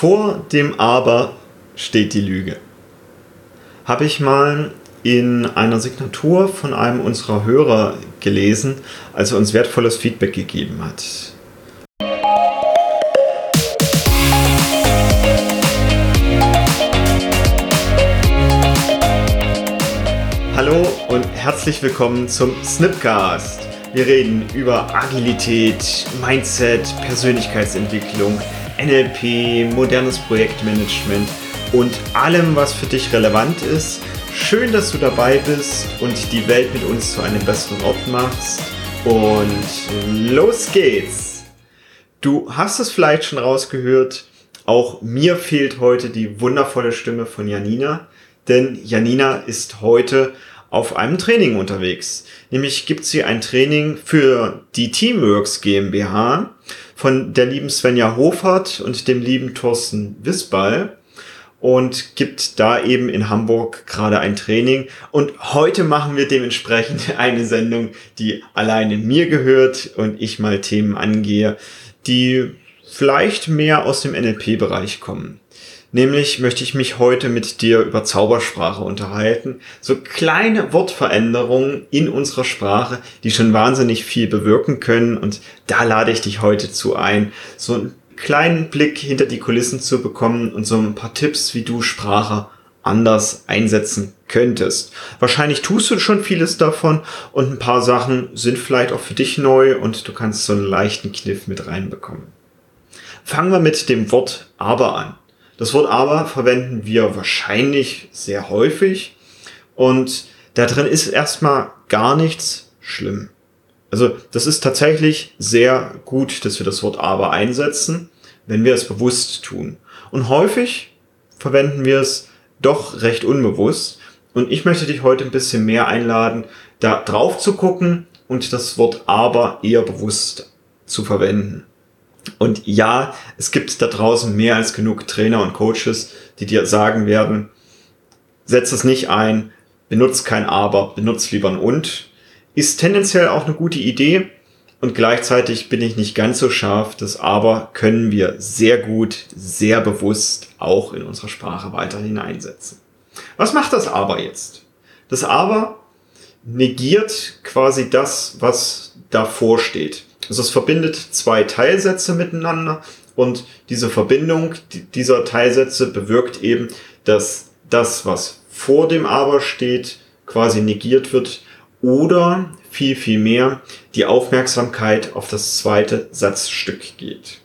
Vor dem Aber steht die Lüge. Habe ich mal in einer Signatur von einem unserer Hörer gelesen, als er uns wertvolles Feedback gegeben hat. Hallo und herzlich willkommen zum Snipcast. Wir reden über Agilität, Mindset, Persönlichkeitsentwicklung, NLP, modernes Projektmanagement und allem, was für dich relevant ist. Schön, dass du dabei bist und die Welt mit uns zu einem besseren Ort machst. Und los geht's! Du hast es vielleicht schon rausgehört, auch mir fehlt heute die wundervolle Stimme von Janina, denn Janina ist heute auf einem Training unterwegs. Nämlich gibt sie ein Training für die Teamworks GmbH von der lieben Svenja Hofert und dem lieben Thorsten Wisball und gibt da eben in Hamburg gerade ein Training. Und heute machen wir dementsprechend eine Sendung, die alleine mir gehört und ich mal Themen angehe, die vielleicht mehr aus dem NLP-Bereich kommen. Nämlich möchte ich mich heute mit dir über Zaubersprache unterhalten. So kleine Wortveränderungen in unserer Sprache, die schon wahnsinnig viel bewirken können. Und da lade ich dich heute zu ein, so einen kleinen Blick hinter die Kulissen zu bekommen und so ein paar Tipps, wie du Sprache anders einsetzen könntest. Wahrscheinlich tust du schon vieles davon und ein paar Sachen sind vielleicht auch für dich neu und du kannst so einen leichten Kniff mit reinbekommen. Fangen wir mit dem Wort aber an. Das Wort aber verwenden wir wahrscheinlich sehr häufig und da drin ist erstmal gar nichts schlimm. Also das ist tatsächlich sehr gut, dass wir das Wort aber einsetzen, wenn wir es bewusst tun. Und häufig verwenden wir es doch recht unbewusst. Und ich möchte dich heute ein bisschen mehr einladen, da drauf zu gucken und das Wort aber eher bewusst zu verwenden. Und ja, es gibt da draußen mehr als genug Trainer und Coaches, die dir sagen werden, setz es nicht ein, benutzt kein Aber, benutzt lieber ein Und. Ist tendenziell auch eine gute Idee und gleichzeitig bin ich nicht ganz so scharf. Das Aber können wir sehr gut, sehr bewusst auch in unserer Sprache weiterhin einsetzen. Was macht das Aber jetzt? Das Aber negiert quasi das, was davor steht. Also es verbindet zwei Teilsätze miteinander und diese Verbindung dieser Teilsätze bewirkt eben, dass das, was vor dem Aber steht, quasi negiert wird oder viel, viel mehr die Aufmerksamkeit auf das zweite Satzstück geht.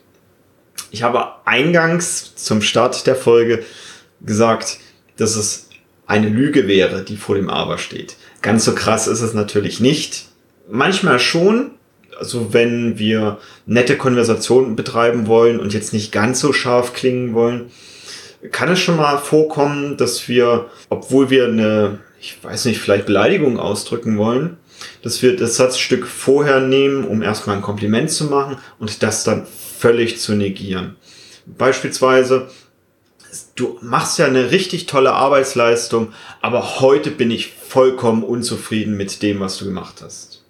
Ich habe eingangs zum Start der Folge gesagt, dass es eine Lüge wäre, die vor dem Aber steht. Ganz so krass ist es natürlich nicht. Manchmal schon, also wenn wir nette Konversationen betreiben wollen und jetzt nicht ganz so scharf klingen wollen, kann es schon mal vorkommen, dass wir, obwohl wir eine, ich weiß nicht, vielleicht Beleidigung ausdrücken wollen, dass wir das Satzstück vorher nehmen, um erstmal ein Kompliment zu machen und das dann völlig zu negieren. Beispielsweise, du machst ja eine richtig tolle Arbeitsleistung, aber heute bin ich vollkommen unzufrieden mit dem, was du gemacht hast.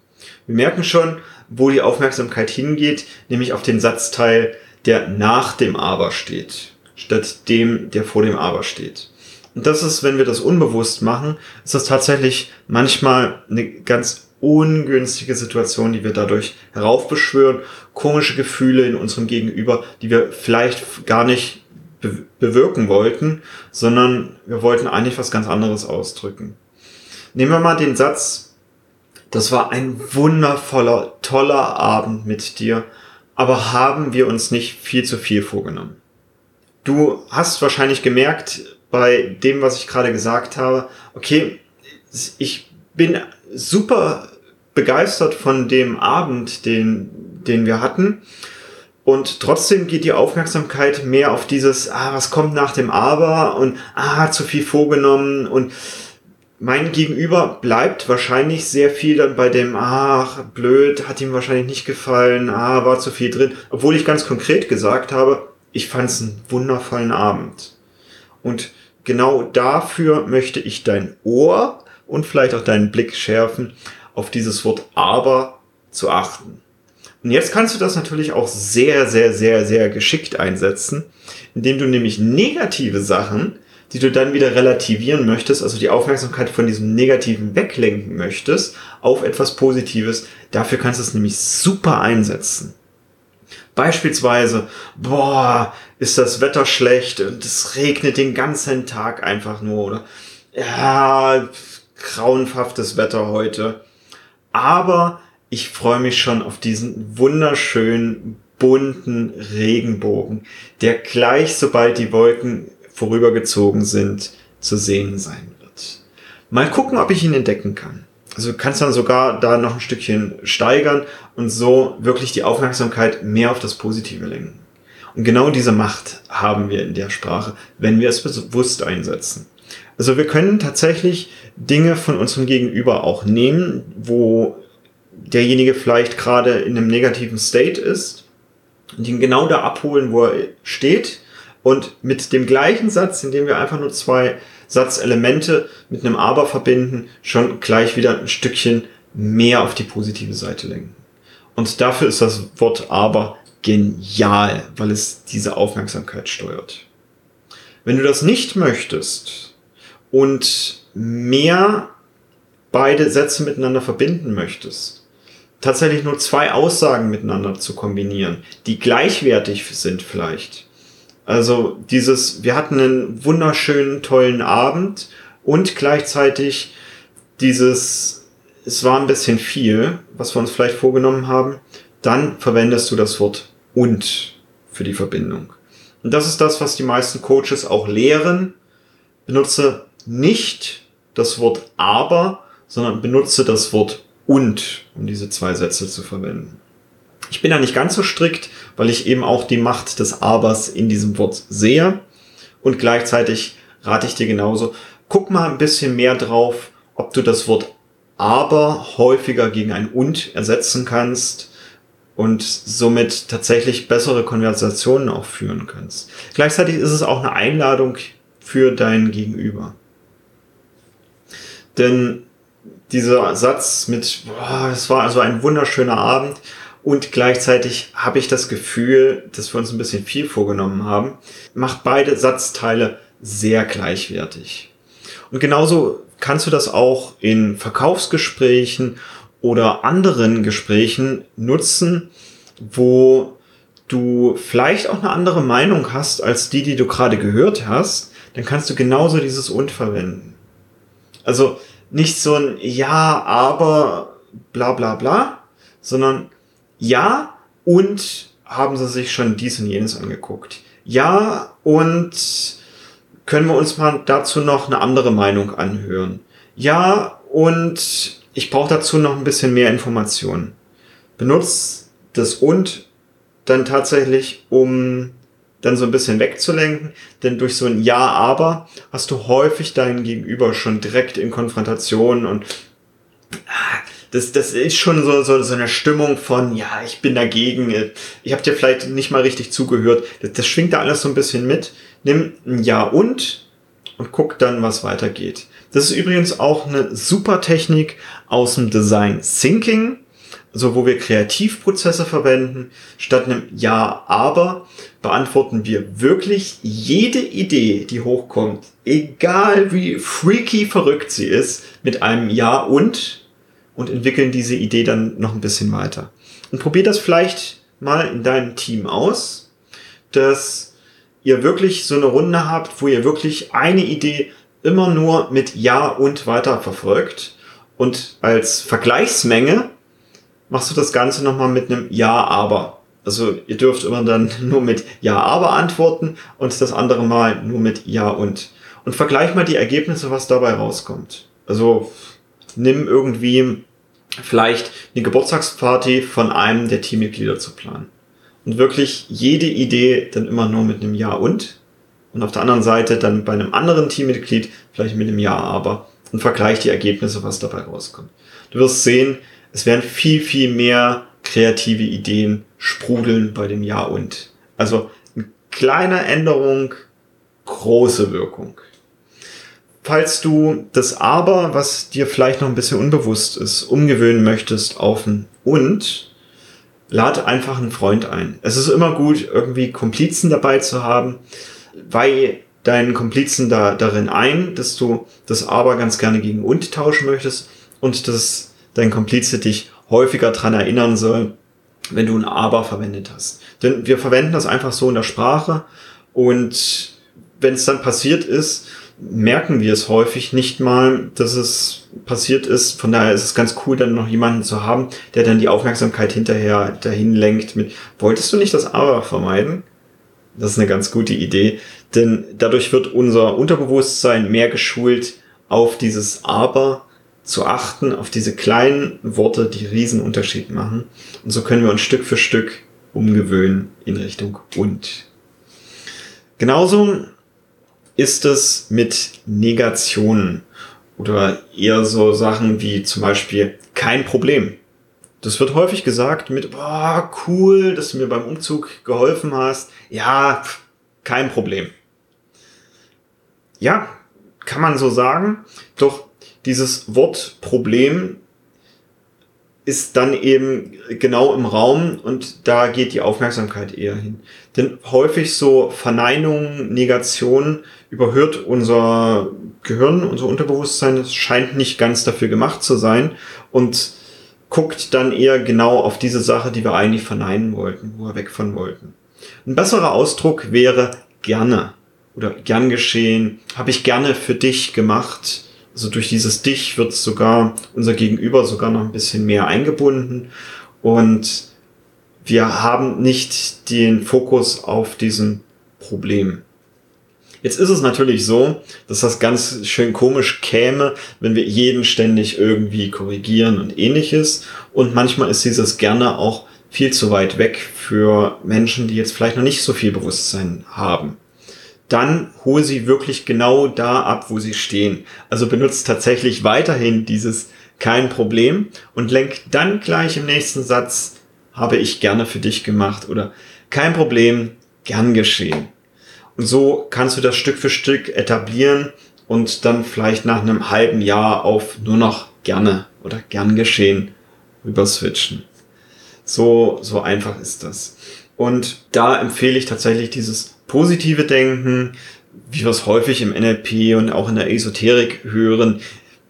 Wir merken schon, wo die Aufmerksamkeit hingeht, nämlich auf den Satzteil, der nach dem Aber steht, statt dem, der vor dem Aber steht. Und das ist, wenn wir das unbewusst machen, ist das tatsächlich manchmal eine ganz ungünstige Situation, die wir dadurch heraufbeschwören, komische Gefühle in unserem Gegenüber, die wir vielleicht gar nicht be bewirken wollten, sondern wir wollten eigentlich was ganz anderes ausdrücken. Nehmen wir mal den Satz, das war ein wundervoller, toller Abend mit dir, aber haben wir uns nicht viel zu viel vorgenommen. Du hast wahrscheinlich gemerkt bei dem, was ich gerade gesagt habe, okay, ich bin super begeistert von dem Abend, den, den wir hatten. Und trotzdem geht die Aufmerksamkeit mehr auf dieses, ah, was kommt nach dem Aber und ah, zu viel vorgenommen und mein Gegenüber bleibt wahrscheinlich sehr viel dann bei dem, ach, blöd, hat ihm wahrscheinlich nicht gefallen, ah, war zu viel drin. Obwohl ich ganz konkret gesagt habe, ich fand es einen wundervollen Abend. Und genau dafür möchte ich dein Ohr und vielleicht auch deinen Blick schärfen, auf dieses Wort aber zu achten. Und jetzt kannst du das natürlich auch sehr, sehr, sehr, sehr geschickt einsetzen, indem du nämlich negative Sachen, die du dann wieder relativieren möchtest, also die Aufmerksamkeit von diesem Negativen weglenken möchtest, auf etwas Positives. Dafür kannst du es nämlich super einsetzen. Beispielsweise, boah, ist das Wetter schlecht und es regnet den ganzen Tag einfach nur oder ja, grauenhaftes Wetter heute. Aber ich freue mich schon auf diesen wunderschönen bunten Regenbogen, der gleich sobald die Wolken vorübergezogen sind, zu sehen sein wird. Mal gucken, ob ich ihn entdecken kann. Also du kannst dann sogar da noch ein Stückchen steigern und so wirklich die Aufmerksamkeit mehr auf das Positive lenken. Und genau diese Macht haben wir in der Sprache, wenn wir es bewusst einsetzen. Also wir können tatsächlich Dinge von unserem Gegenüber auch nehmen, wo derjenige vielleicht gerade in einem negativen State ist und ihn genau da abholen, wo er steht und mit dem gleichen Satz, indem wir einfach nur zwei Satzelemente mit einem Aber verbinden, schon gleich wieder ein Stückchen mehr auf die positive Seite lenken. Und dafür ist das Wort Aber genial, weil es diese Aufmerksamkeit steuert. Wenn du das nicht möchtest und mehr beide Sätze miteinander verbinden möchtest, tatsächlich nur zwei Aussagen miteinander zu kombinieren, die gleichwertig sind vielleicht. Also dieses, wir hatten einen wunderschönen, tollen Abend und gleichzeitig dieses, es war ein bisschen viel, was wir uns vielleicht vorgenommen haben, dann verwendest du das Wort und für die Verbindung. Und das ist das, was die meisten Coaches auch lehren. Benutze nicht das Wort aber, sondern benutze das Wort und, um diese zwei Sätze zu verwenden. Ich bin da nicht ganz so strikt, weil ich eben auch die Macht des Abers in diesem Wort sehe. Und gleichzeitig rate ich dir genauso, guck mal ein bisschen mehr drauf, ob du das Wort aber häufiger gegen ein und ersetzen kannst und somit tatsächlich bessere Konversationen auch führen kannst. Gleichzeitig ist es auch eine Einladung für dein Gegenüber. Denn dieser Satz mit, boah, es war also ein wunderschöner Abend und gleichzeitig habe ich das Gefühl, dass wir uns ein bisschen viel vorgenommen haben, macht beide Satzteile sehr gleichwertig. Und genauso kannst du das auch in Verkaufsgesprächen oder anderen Gesprächen nutzen, wo du vielleicht auch eine andere Meinung hast als die, die du gerade gehört hast, dann kannst du genauso dieses und verwenden. Also nicht so ein Ja, aber bla bla bla, sondern Ja und haben sie sich schon dies und jenes angeguckt. Ja und können wir uns mal dazu noch eine andere Meinung anhören. Ja und ich brauche dazu noch ein bisschen mehr Informationen. Benutzt das und dann tatsächlich, um dann so ein bisschen wegzulenken. Denn durch so ein Ja, aber hast du häufig deinen Gegenüber schon direkt in Konfrontation und das, das ist schon so, so, so eine Stimmung von, ja, ich bin dagegen, ich habe dir vielleicht nicht mal richtig zugehört. Das, das schwingt da alles so ein bisschen mit. Nimm ein Ja und und guck dann, was weitergeht. Das ist übrigens auch eine super Technik aus dem Design Thinking so wo wir Kreativprozesse verwenden, statt einem Ja, aber beantworten wir wirklich jede Idee, die hochkommt, egal wie freaky verrückt sie ist, mit einem Ja und und entwickeln diese Idee dann noch ein bisschen weiter. Und probier das vielleicht mal in deinem Team aus, dass ihr wirklich so eine Runde habt, wo ihr wirklich eine Idee immer nur mit Ja und weiter verfolgt und als Vergleichsmenge machst du das Ganze nochmal mit einem Ja, aber. Also ihr dürft immer dann nur mit Ja, aber antworten und das andere Mal nur mit Ja und. Und vergleich mal die Ergebnisse, was dabei rauskommt. Also nimm irgendwie vielleicht eine Geburtstagsparty von einem der Teammitglieder zu planen. Und wirklich jede Idee dann immer nur mit einem Ja und. Und auf der anderen Seite dann bei einem anderen Teammitglied vielleicht mit einem Ja, aber. Und vergleich die Ergebnisse, was dabei rauskommt. Du wirst sehen, es werden viel, viel mehr kreative Ideen sprudeln bei dem Ja und. Also eine kleine Änderung, große Wirkung. Falls du das Aber, was dir vielleicht noch ein bisschen unbewusst ist, umgewöhnen möchtest auf ein Und, lad einfach einen Freund ein. Es ist immer gut, irgendwie Komplizen dabei zu haben, weil deinen Komplizen da, darin ein, dass du das Aber ganz gerne gegen und tauschen möchtest und dass dein Komplize dich häufiger dran erinnern soll, wenn du ein Aber verwendet hast. Denn wir verwenden das einfach so in der Sprache und wenn es dann passiert ist, merken wir es häufig nicht mal, dass es passiert ist. Von daher ist es ganz cool, dann noch jemanden zu haben, der dann die Aufmerksamkeit hinterher dahin lenkt mit, wolltest du nicht das Aber vermeiden? Das ist eine ganz gute Idee, denn dadurch wird unser Unterbewusstsein mehr geschult, auf dieses Aber zu achten, auf diese kleinen Worte, die riesen Unterschied machen. Und so können wir uns Stück für Stück umgewöhnen in Richtung und. Genauso ist es mit Negationen oder eher so Sachen wie zum Beispiel kein Problem. Das wird häufig gesagt mit, boah, cool, dass du mir beim Umzug geholfen hast. Ja, kein Problem. Ja, kann man so sagen. Doch dieses Wort Problem ist dann eben genau im Raum und da geht die Aufmerksamkeit eher hin. Denn häufig so Verneinungen, Negationen überhört unser Gehirn, unser Unterbewusstsein, es scheint nicht ganz dafür gemacht zu sein und guckt dann eher genau auf diese Sache, die wir eigentlich verneinen wollten, wo wir weg von wollten. Ein besserer Ausdruck wäre gerne oder gern geschehen, habe ich gerne für dich gemacht. Also durch dieses dich wird sogar unser Gegenüber sogar noch ein bisschen mehr eingebunden und wir haben nicht den Fokus auf diesem Problem. Jetzt ist es natürlich so, dass das ganz schön komisch käme, wenn wir jeden ständig irgendwie korrigieren und ähnliches. Und manchmal ist dieses gerne auch viel zu weit weg für Menschen, die jetzt vielleicht noch nicht so viel Bewusstsein haben. Dann hol sie wirklich genau da ab, wo sie stehen. Also benutzt tatsächlich weiterhin dieses kein Problem und lenk dann gleich im nächsten Satz habe ich gerne für dich gemacht oder kein Problem, gern geschehen. Und so kannst du das Stück für Stück etablieren und dann vielleicht nach einem halben Jahr auf nur noch gerne oder gern geschehen rüber switchen. So, so einfach ist das. Und da empfehle ich tatsächlich dieses positive Denken, wie wir es häufig im NLP und auch in der Esoterik hören,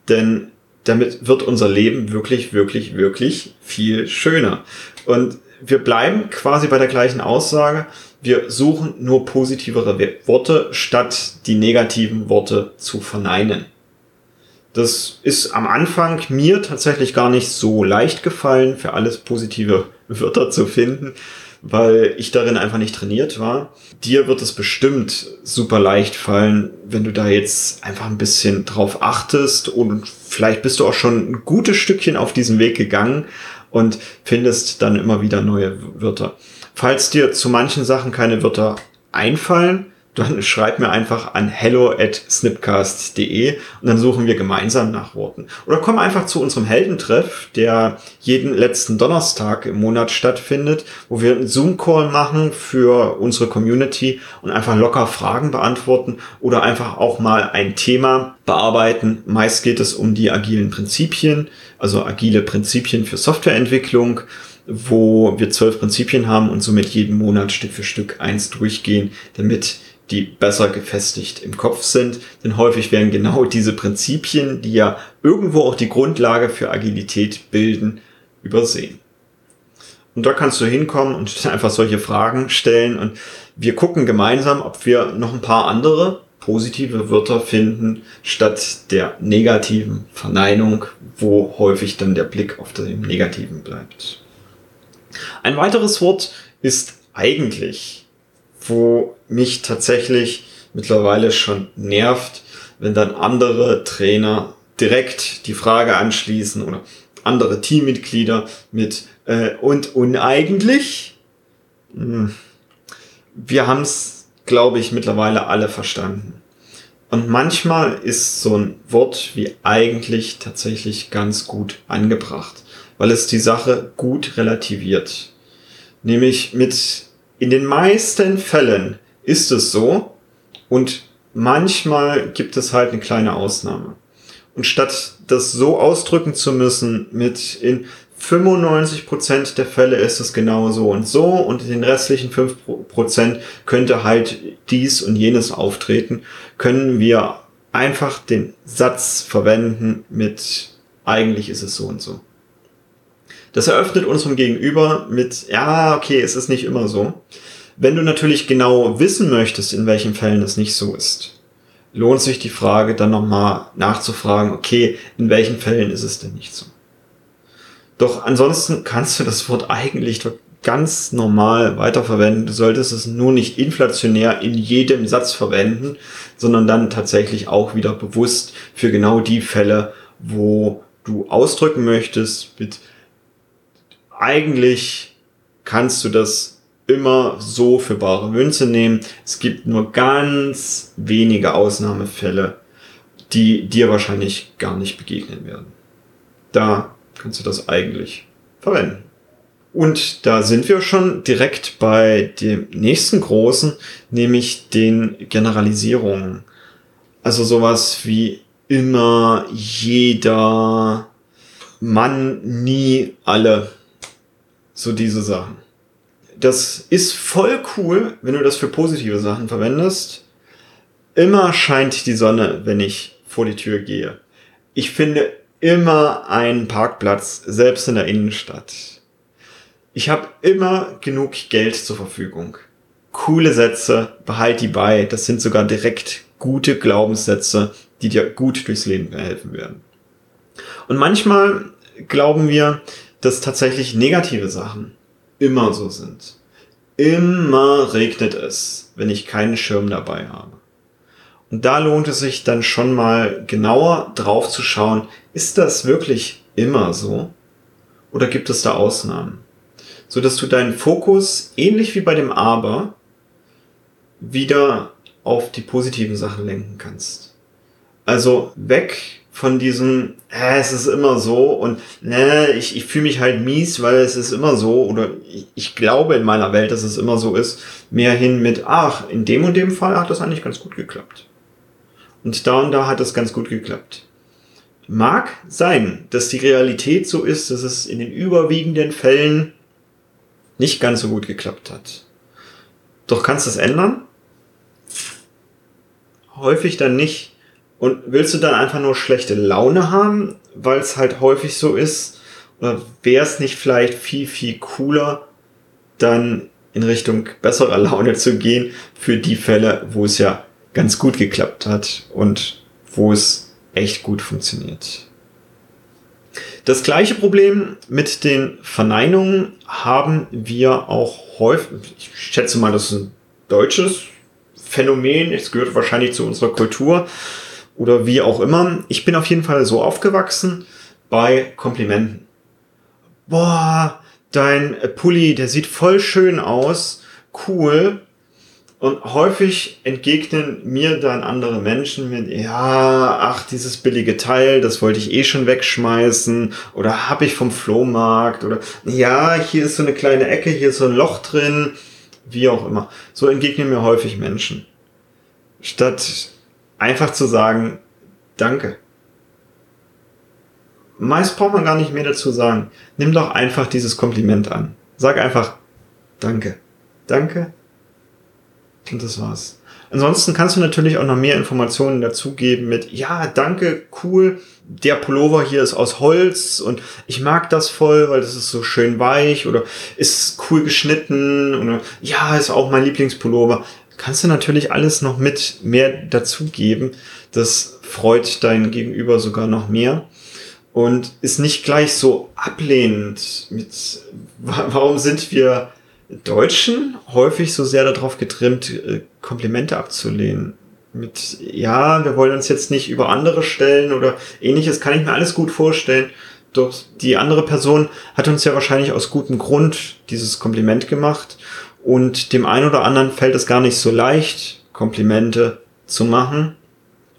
denn damit wird unser Leben wirklich, wirklich, wirklich viel schöner. Und wir bleiben quasi bei der gleichen Aussage. Wir suchen nur positivere Worte, statt die negativen Worte zu verneinen. Das ist am Anfang mir tatsächlich gar nicht so leicht gefallen, für alles positive Wörter zu finden, weil ich darin einfach nicht trainiert war. Dir wird es bestimmt super leicht fallen, wenn du da jetzt einfach ein bisschen drauf achtest und vielleicht bist du auch schon ein gutes Stückchen auf diesem Weg gegangen, und findest dann immer wieder neue Wörter. Falls dir zu manchen Sachen keine Wörter einfallen, dann schreib mir einfach an hello at snipcast.de und dann suchen wir gemeinsam nach Worten. Oder komm einfach zu unserem Heldentreff, der jeden letzten Donnerstag im Monat stattfindet, wo wir einen Zoom-Call machen für unsere Community und einfach locker Fragen beantworten oder einfach auch mal ein Thema bearbeiten. Meist geht es um die agilen Prinzipien, also agile Prinzipien für Softwareentwicklung wo wir zwölf Prinzipien haben und somit jeden Monat Stück für Stück eins durchgehen, damit die besser gefestigt im Kopf sind. Denn häufig werden genau diese Prinzipien, die ja irgendwo auch die Grundlage für Agilität bilden, übersehen. Und da kannst du hinkommen und einfach solche Fragen stellen und wir gucken gemeinsam, ob wir noch ein paar andere positive Wörter finden, statt der negativen Verneinung, wo häufig dann der Blick auf den Negativen bleibt. Ein weiteres Wort ist eigentlich wo mich tatsächlich mittlerweile schon nervt, wenn dann andere Trainer direkt die Frage anschließen oder andere Teammitglieder mit äh, und uneigentlich. Hm. Wir haben es, glaube ich, mittlerweile alle verstanden. Und manchmal ist so ein Wort wie eigentlich tatsächlich ganz gut angebracht, weil es die Sache gut relativiert. Nämlich mit in den meisten Fällen ist es so und manchmal gibt es halt eine kleine Ausnahme. Und statt das so ausdrücken zu müssen mit in 95% der Fälle ist es genau so und so und in den restlichen 5% könnte halt dies und jenes auftreten, können wir einfach den Satz verwenden mit eigentlich ist es so und so. Das eröffnet unserem Gegenüber mit, ja, okay, es ist nicht immer so. Wenn du natürlich genau wissen möchtest, in welchen Fällen es nicht so ist, lohnt sich die Frage dann nochmal nachzufragen, okay, in welchen Fällen ist es denn nicht so? Doch ansonsten kannst du das Wort eigentlich ganz normal weiterverwenden. Du solltest es nur nicht inflationär in jedem Satz verwenden, sondern dann tatsächlich auch wieder bewusst für genau die Fälle, wo du ausdrücken möchtest, mit eigentlich kannst du das immer so für bare Münze nehmen. Es gibt nur ganz wenige Ausnahmefälle, die dir wahrscheinlich gar nicht begegnen werden. Da kannst du das eigentlich verwenden. Und da sind wir schon direkt bei dem nächsten großen, nämlich den Generalisierungen. Also sowas wie immer, jeder, Mann, nie, alle. So diese Sachen. Das ist voll cool, wenn du das für positive Sachen verwendest. Immer scheint die Sonne, wenn ich vor die Tür gehe. Ich finde immer einen Parkplatz, selbst in der Innenstadt. Ich habe immer genug Geld zur Verfügung. Coole Sätze, behalt die bei. Das sind sogar direkt gute Glaubenssätze, die dir gut durchs Leben helfen werden. Und manchmal glauben wir, dass tatsächlich negative Sachen immer so sind. Immer regnet es, wenn ich keinen Schirm dabei habe. Und da lohnt es sich dann schon mal genauer drauf zu schauen, ist das wirklich immer so? Oder gibt es da Ausnahmen? So dass du deinen Fokus, ähnlich wie bei dem Aber, wieder auf die positiven Sachen lenken kannst. Also weg von diesem, äh, es ist immer so und äh, ich, ich fühle mich halt mies, weil es ist immer so oder ich, ich glaube in meiner Welt, dass es immer so ist, mehr hin mit, ach, in dem und dem Fall hat das eigentlich ganz gut geklappt. Und da und da hat es ganz gut geklappt. Mag sein, dass die Realität so ist, dass es in den überwiegenden Fällen nicht ganz so gut geklappt hat. Doch kannst du es ändern? Häufig dann nicht. Und willst du dann einfach nur schlechte Laune haben, weil es halt häufig so ist? Oder wäre es nicht vielleicht viel, viel cooler, dann in Richtung besserer Laune zu gehen für die Fälle, wo es ja ganz gut geklappt hat und wo es echt gut funktioniert. Das gleiche Problem mit den Verneinungen haben wir auch häufig, ich schätze mal, das ist ein deutsches Phänomen, es gehört wahrscheinlich zu unserer Kultur, oder wie auch immer. Ich bin auf jeden Fall so aufgewachsen bei Komplimenten. Boah, dein Pulli, der sieht voll schön aus, cool. Und häufig entgegnen mir dann andere Menschen mit, ja, ach, dieses billige Teil, das wollte ich eh schon wegschmeißen oder habe ich vom Flohmarkt oder ja, hier ist so eine kleine Ecke, hier ist so ein Loch drin, wie auch immer. So entgegnen mir häufig Menschen. Statt einfach zu sagen, danke. Meist braucht man gar nicht mehr dazu sagen. Nimm doch einfach dieses Kompliment an. Sag einfach, danke. Danke. Und das war's. Ansonsten kannst du natürlich auch noch mehr Informationen dazugeben mit, ja, danke, cool, der Pullover hier ist aus Holz und ich mag das voll, weil das ist so schön weich oder ist cool geschnitten oder ja, ist auch mein Lieblingspullover kannst du natürlich alles noch mit mehr dazugeben. Das freut dein Gegenüber sogar noch mehr und ist nicht gleich so ablehnend mit, warum sind wir Deutschen häufig so sehr darauf getrimmt, äh, Komplimente abzulehnen. Mit, ja, wir wollen uns jetzt nicht über andere stellen oder ähnliches, kann ich mir alles gut vorstellen. Doch die andere Person hat uns ja wahrscheinlich aus gutem Grund dieses Kompliment gemacht und dem einen oder anderen fällt es gar nicht so leicht, Komplimente zu machen.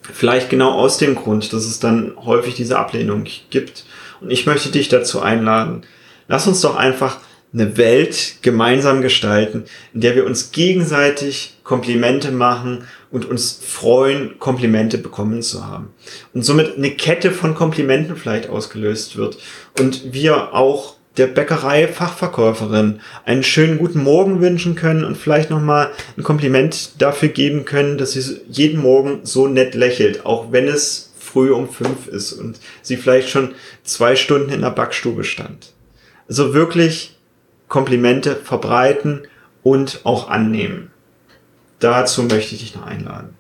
Vielleicht genau aus dem Grund, dass es dann häufig diese Ablehnung gibt. Und ich möchte dich dazu einladen. Lass uns doch einfach eine Welt gemeinsam gestalten, in der wir uns gegenseitig Komplimente machen und uns freuen, Komplimente bekommen zu haben. Und somit eine Kette von Komplimenten vielleicht ausgelöst wird und wir auch der Bäckerei-Fachverkäuferin einen schönen guten Morgen wünschen können und vielleicht nochmal ein Kompliment dafür geben können, dass sie jeden Morgen so nett lächelt, auch wenn es früh um fünf ist und sie vielleicht schon zwei Stunden in der Backstube stand. Also wirklich Komplimente verbreiten und auch annehmen. Dazu möchte ich dich noch einladen.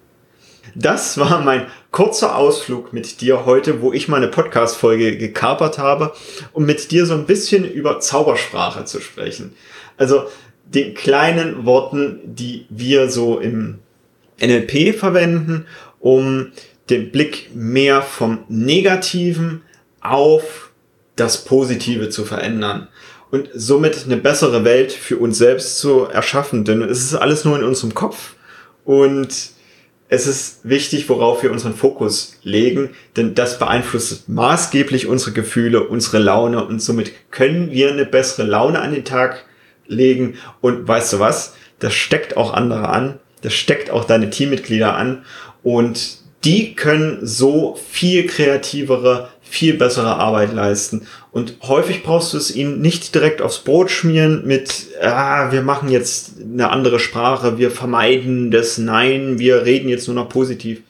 Das war mein kurzer Ausflug mit dir heute, wo ich meine Podcast-Folge gekapert habe, um mit dir so ein bisschen über Zaubersprache zu sprechen. Also den kleinen Worten, die wir so im NLP verwenden, um den Blick mehr vom Negativen auf das Positive zu verändern und somit eine bessere Welt für uns selbst zu erschaffen. Denn es ist alles nur in unserem Kopf und es ist wichtig, worauf wir unseren Fokus legen, denn das beeinflusst maßgeblich unsere Gefühle, unsere Laune und somit können wir eine bessere Laune an den Tag legen. Und weißt du was, das steckt auch andere an, das steckt auch deine Teammitglieder an und die können so viel kreativere, viel bessere Arbeit leisten. Und häufig brauchst du es ihnen nicht direkt aufs Brot schmieren mit, ah, wir machen jetzt eine andere Sprache, wir vermeiden das Nein, wir reden jetzt nur noch positiv.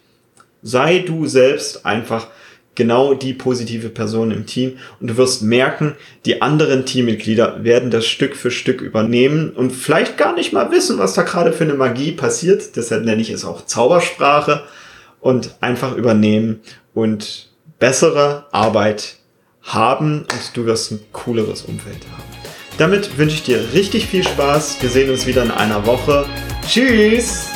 Sei du selbst einfach genau die positive Person im Team und du wirst merken, die anderen Teammitglieder werden das Stück für Stück übernehmen und vielleicht gar nicht mal wissen, was da gerade für eine Magie passiert. Deshalb nenne ich es auch Zaubersprache und einfach übernehmen und bessere Arbeit haben und du wirst ein cooleres Umfeld haben. Damit wünsche ich dir richtig viel Spaß. Wir sehen uns wieder in einer Woche. Tschüss!